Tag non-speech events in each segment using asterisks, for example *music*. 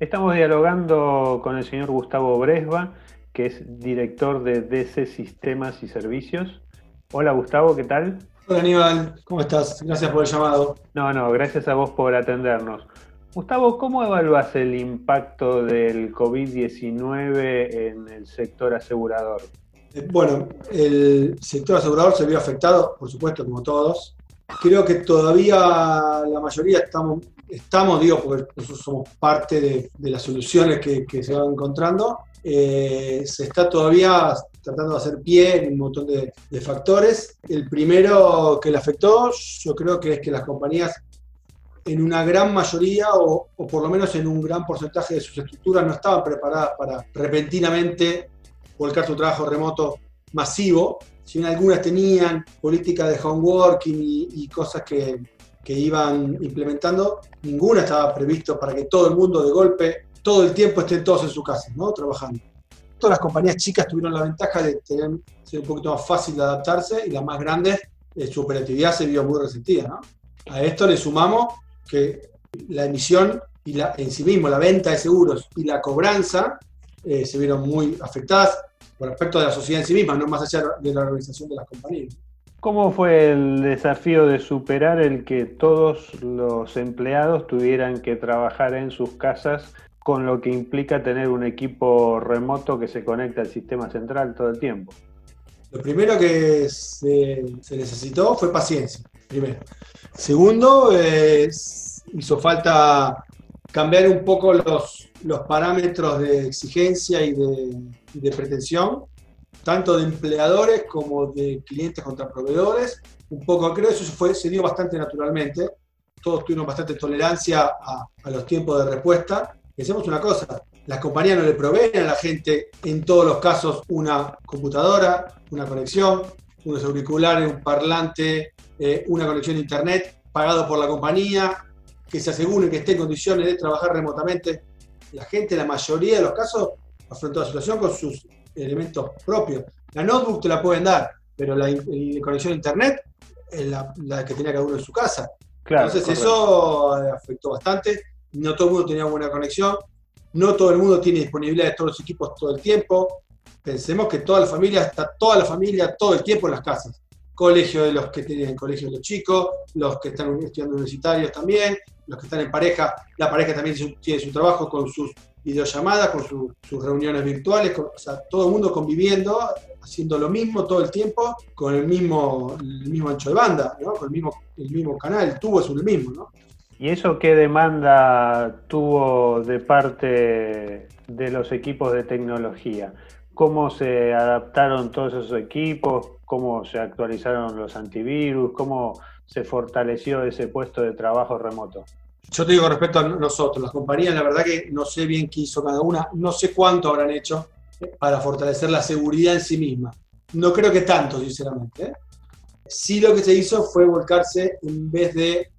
Estamos dialogando con el señor Gustavo Bresba, que es director de DC Sistemas y Servicios. Hola Gustavo, ¿qué tal? Hola Aníbal, ¿cómo estás? Gracias por el llamado. No, no, gracias a vos por atendernos. Gustavo, ¿cómo evalúas el impacto del COVID-19 en el sector asegurador? Eh, bueno, el sector asegurador se vio afectado, por supuesto, como todos. Creo que todavía la mayoría estamos estamos, digo, porque nosotros somos parte de, las soluciones que, se van encontrando, eh, se está todavía tratando de hacer pie en un montón de, factores. El primero que le afectó, yo creo que es que las compañías en una gran mayoría o, o, por lo menos en un gran porcentaje de sus estructuras no estaban preparadas para repentinamente volcar su trabajo remoto masivo. Si bien algunas tenían políticas de home working y cosas que, que iban implementando, ninguna estaba previsto para que todo el mundo de golpe, todo el tiempo estén todos en su casa, ¿no? Trabajando. Todas las compañías chicas tuvieron la ventaja de tener, ser un poquito más fácil de adaptarse y las más grandes, eh, su operatividad se vio muy resentida, ¿no? A esto le sumamos que la emisión y la, en sí mismo, la venta de seguros y la cobranza eh, se vieron muy afectadas por respecto de la sociedad en sí misma, no más allá de la organización de las compañías. ¿Cómo fue el desafío de superar el que todos los empleados tuvieran que trabajar en sus casas con lo que implica tener un equipo remoto que se conecta al sistema central todo el tiempo? Lo primero que se, necesitó fue paciencia, primero. Segundo, hizo falta cambiar un poco los, los parámetros de exigencia y de, y pretensión tanto de empleadores como de clientes contra proveedores. Un poco, creo que eso fue, se dio bastante naturalmente. Todos tuvieron bastante tolerancia a, los tiempos de respuesta. Pensemos una cosa, las compañías no le proveen a la gente en todos los casos una computadora, una conexión, unos auriculares, un parlante, eh, una conexión a internet pagado por la compañía, que se asegure que esté en condiciones de trabajar remotamente. La gente, la mayoría de los casos, afrontó la situación con sus elementos propios. La notebook te la pueden dar, pero la, conexión a internet es la, que tenía cada uno en su casa. Entonces eso afectó bastante. No todo el mundo tenía buena conexión. No todo el mundo tiene disponibilidad de todos los equipos todo el tiempo. Pensemos que toda la familia está toda la familia todo el tiempo en las casas. Colegio de los que tienen colegio de los chicos, los que están estudiando universitarios también, los que están en pareja, la pareja también tiene su trabajo con sus videollamadas, con sus reuniones virtuales, o sea, todo el mundo conviviendo, haciendo lo mismo todo el tiempo, con el mismo, el mismo ancho de banda, ¿no? con el mismo, el mismo canal, el tubo es el mismo. ¿no? ¿Y eso qué demanda tuvo de parte de los equipos de tecnología? ¿Cómo se adaptaron todos esos equipos? ¿Cómo se actualizaron los antivirus? ¿Cómo se fortaleció ese puesto de trabajo remoto? Yo te digo respecto a nosotros, las compañías, la verdad que no sé bien qué hizo cada una, no sé cuánto habrán hecho para fortalecer la seguridad en sí misma. No creo que tanto, sinceramente. ¿eh? Sí lo que se hizo fue volcarse en vez de,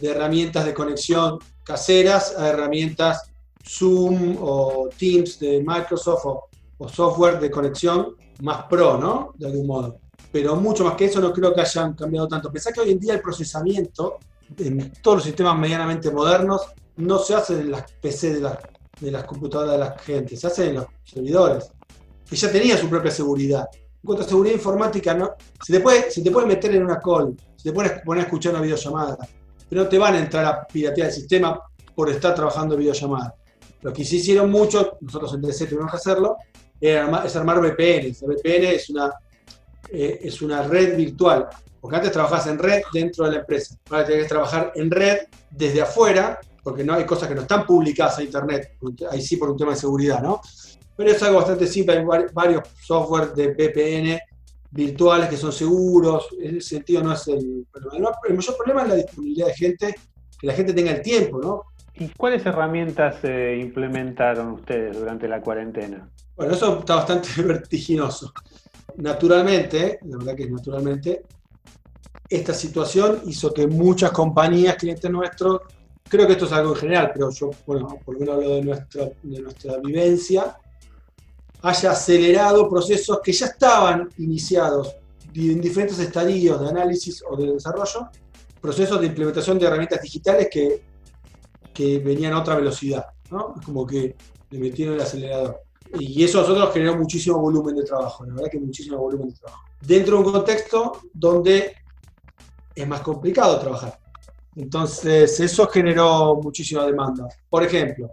herramientas de conexión caseras a herramientas Zoom o Teams de Microsoft o, o software de conexión más pro, ¿no? De algún modo. Pero mucho más que eso no creo que hayan cambiado tanto. Pensá que hoy en día el procesamiento en todos los sistemas medianamente modernos no se hace en las PC de, de las computadoras de la gente, se hace en los servidores, que ya tenía su propia seguridad. En cuanto a seguridad informática, no, se, te puede, se te puede meter en una call, se te puede poner a escuchar una videollamada, pero no te van a entrar a piratear el sistema por estar trabajando en videollamada. Lo que sí hicieron mucho, nosotros en DC tuvimos que hacerlo, es armar VPNs. La VPN es una, eh, es una red virtual porque antes trabajabas en red dentro de la empresa. Ahora tienes que trabajar en red desde afuera, porque no hay cosas que no están publicadas a internet, ahí sí por un tema de seguridad, ¿no? Pero es algo bastante simple, hay varios software de VPN virtuales que son seguros, en ese sentido no es el problema. El mayor problema es la disponibilidad de gente, que la gente tenga el tiempo, ¿no? ¿Y cuáles herramientas eh, implementaron ustedes durante la cuarentena? Bueno, eso está bastante *laughs* vertiginoso. Naturalmente, la verdad que es naturalmente, esta situación hizo que muchas compañías, clientes nuestros, creo que esto es algo en general, pero yo, bueno, por lo menos hablo de nuestra, de nuestra vivencia, haya acelerado procesos que ya estaban iniciados en diferentes estadios de análisis o de desarrollo, procesos de implementación de herramientas digitales que, que venían a otra velocidad. ¿no? Es como que le metieron el acelerador. Y eso a nosotros generó muchísimo volumen de trabajo, la verdad que muchísimo volumen de trabajo. Dentro de un contexto donde es más complicado trabajar. Entonces, eso generó muchísima demanda. Por ejemplo,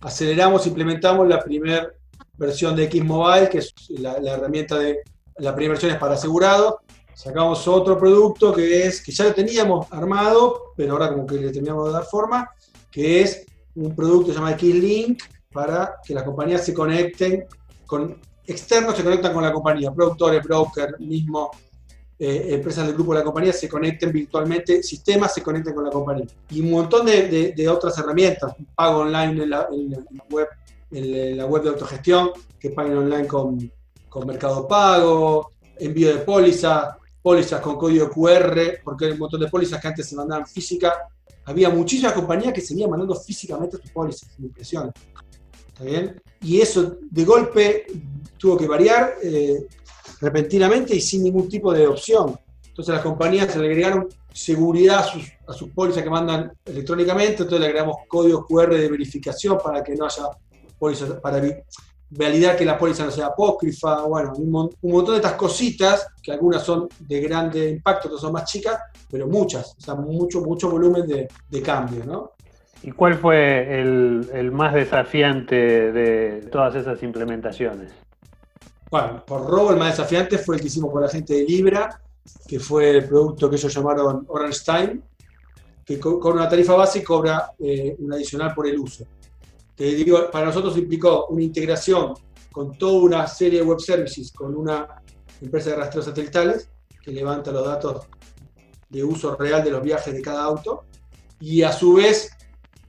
aceleramos, implementamos la primera versión de X Mobile, que es la, herramienta de la primera versión es para asegurados. Sacamos otro producto que es que ya lo teníamos armado, pero ahora como que le teníamos de dar forma, que es un producto que se llama X-Link para que las compañías se conecten con externos, se conectan con la compañía, productores, brokers, mismo eh, empresas del grupo de la compañía se conecten virtualmente, sistemas se conecten con la compañía. Y un montón de, otras herramientas, pago online en la, web, en la web de autogestión, que paguen online con, con Mercado Pago, envío de pólizas, pólizas con código QR, porque hay un montón de pólizas que antes se mandaban física. Había muchísimas compañías que seguían mandando físicamente sus pólizas, impresiones. ¿Está bien? Y eso de golpe tuvo que variar. Eh, repentinamente y sin ningún tipo de opción. Entonces las compañías le agregaron seguridad a sus, pólizas que mandan electrónicamente, entonces le agregamos códigos QR de verificación para que no haya pólizas, para validar que la póliza no sea apócrifa, bueno, un, montón de estas cositas, que algunas son de grande impacto, otras son más chicas, pero muchas, o sea, mucho, mucho volumen de, de cambio, ¿no? ¿Y cuál fue el, el más desafiante de todas esas implementaciones? Bueno, por robo el más desafiante fue el que hicimos con la gente de Libra, que fue el producto que ellos llamaron Orange Time, que con una tarifa base cobra eh, un adicional por el uso. Te digo, para nosotros implicó una integración con toda una serie de web services, con una empresa de rastreos satelitales que levanta los datos de uso real de los viajes de cada auto, y a su vez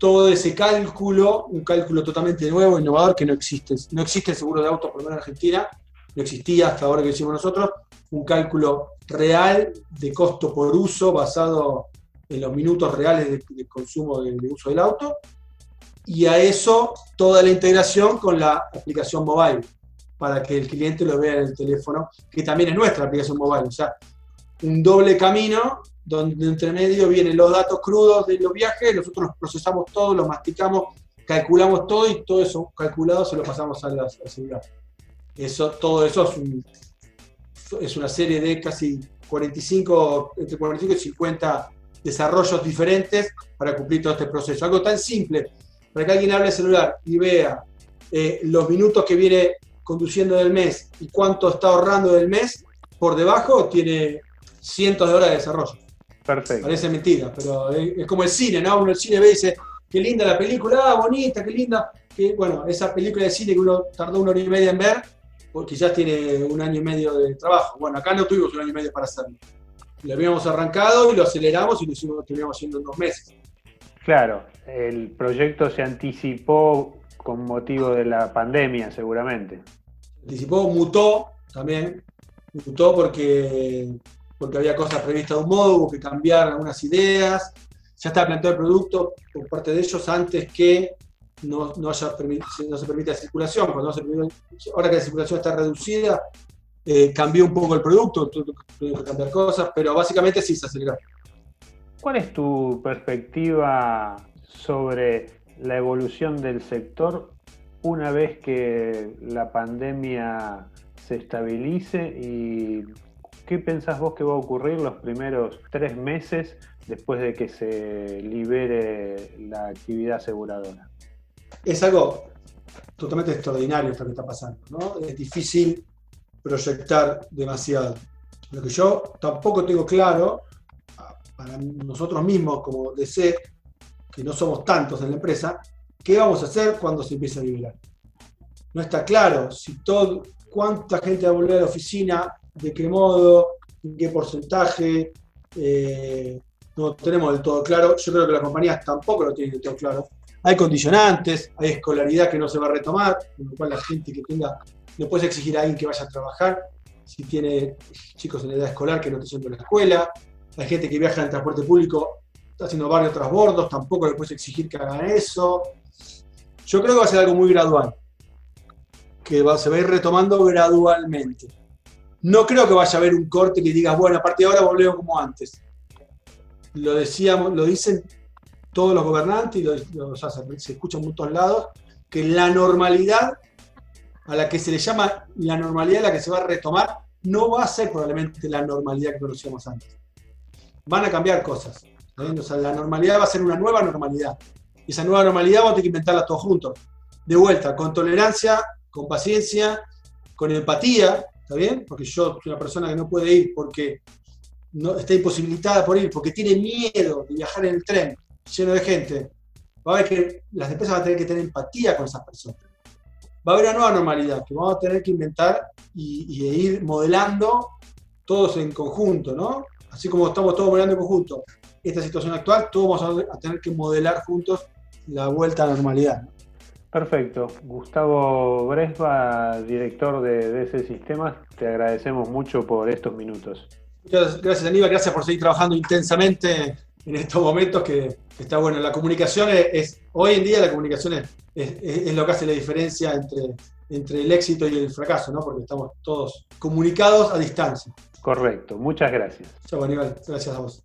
todo ese cálculo, un cálculo totalmente nuevo, innovador, que no existe. No existe el seguro de autos, por lo menos en Argentina, no existía hasta ahora que hicimos nosotros, un cálculo real de costo por uso basado en los minutos reales de, consumo de, uso del auto, y a eso toda la integración con la aplicación mobile, para que el cliente lo vea en el teléfono, que también es nuestra aplicación mobile. Un doble camino donde entre medio vienen los datos crudos de los viajes, nosotros los procesamos todo, los masticamos, calculamos todo y todo eso calculado se lo pasamos a la. Eso, todo eso es, una serie de casi 45, entre 45 y 50 desarrollos diferentes para cumplir todo este proceso. Algo tan simple, para que alguien hable el celular y vea eh, los minutos que viene conduciendo del mes y cuánto está ahorrando del mes, por debajo tiene cientos de horas de desarrollo. Perfecto. Parece mentira, pero es, como el cine, ¿no? Uno el cine ve y dice, qué linda la película, ah, bonita, qué linda. Que, bueno, esa película de cine que uno tardó una hora y media en ver, porque quizás tiene un año y medio de trabajo. Bueno, acá no tuvimos un año y medio para hacerlo. Lo habíamos arrancado y lo aceleramos y lo hicimos, terminamos haciendo en dos meses. Claro, el proyecto se anticipó con motivo de la pandemia, seguramente. Se anticipó, mutó también, mutó porque, porque había cosas previstas de un modo, hubo que cambiar algunas ideas. Ya estaba planteado el producto por parte de ellos antes que no, no, haya no se permite la circulación. Cuando ahora que la circulación está reducida, eh, cambió un poco el producto, tuve que cambiar cosas, pero básicamente sí se aceleró. ¿Cuál es tu perspectiva sobre la evolución del sector una vez que la pandemia se estabilice y qué pensás vos que va a ocurrir los primeros tres meses después de que se libere la actividad aseguradora? es algo totalmente extraordinario esto que está pasando, ¿no? Es difícil proyectar demasiado. Lo que yo tampoco tengo claro, para nosotros mismos como DC, que no somos tantos en la empresa, ¿qué vamos a hacer cuando se empiece a liberar? No está claro si todo, cuánta gente va a volver a la oficina, de qué modo, en qué porcentaje, eh, no tenemos del todo claro. Yo creo que las compañías tampoco lo tienen del todo claro hay condicionantes, hay escolaridad que no se va a retomar, con lo cual la gente que tenga, no puedes exigir a alguien que vaya a trabajar si tiene chicos en edad escolar que no te sienten en la escuela, hay gente que viaja en transporte público, está haciendo varios transbordos, tampoco le puedes exigir que hagan eso. Yo creo que va a ser algo muy gradual, que se va a ir retomando gradualmente. No creo que vaya a haber un corte que digas, bueno, a partir de ahora volvemos como antes. Lo decíamos, lo dicen todos los gobernantes, y lo, se, escucha en muchos lados, que la normalidad a la que se le llama la normalidad a la que se va a retomar no va a ser probablemente la normalidad que conocíamos antes. Van a cambiar cosas. O sea, la normalidad va a ser una nueva normalidad. Y esa nueva normalidad vamos a tener que inventarla todos juntos. De vuelta, con tolerancia, con paciencia, con empatía, ¿está bien? Porque yo soy una persona que no puede ir porque no, está imposibilitada por ir, porque tiene miedo de viajar en el tren lleno de gente. Va a haber que las empresas van a tener que tener empatía con esas personas. Va a haber una nueva normalidad que vamos a tener que inventar y, ir modelando todos en conjunto, ¿no? Así como estamos todos modelando en conjunto esta situación actual, todos vamos a tener que modelar juntos la vuelta a la normalidad. Perfecto. Gustavo Bresva, director de ese sistema, te agradecemos mucho por estos minutos. Muchas gracias, Aníbal. Gracias por seguir trabajando intensamente en estos momentos que, está bueno. La comunicación es, hoy en día la comunicación es, es, lo que hace la diferencia entre, entre el éxito y el fracaso, ¿no? Porque estamos todos comunicados a distancia. Correcto. Muchas gracias. Chao, Aníbal. Gracias a vos.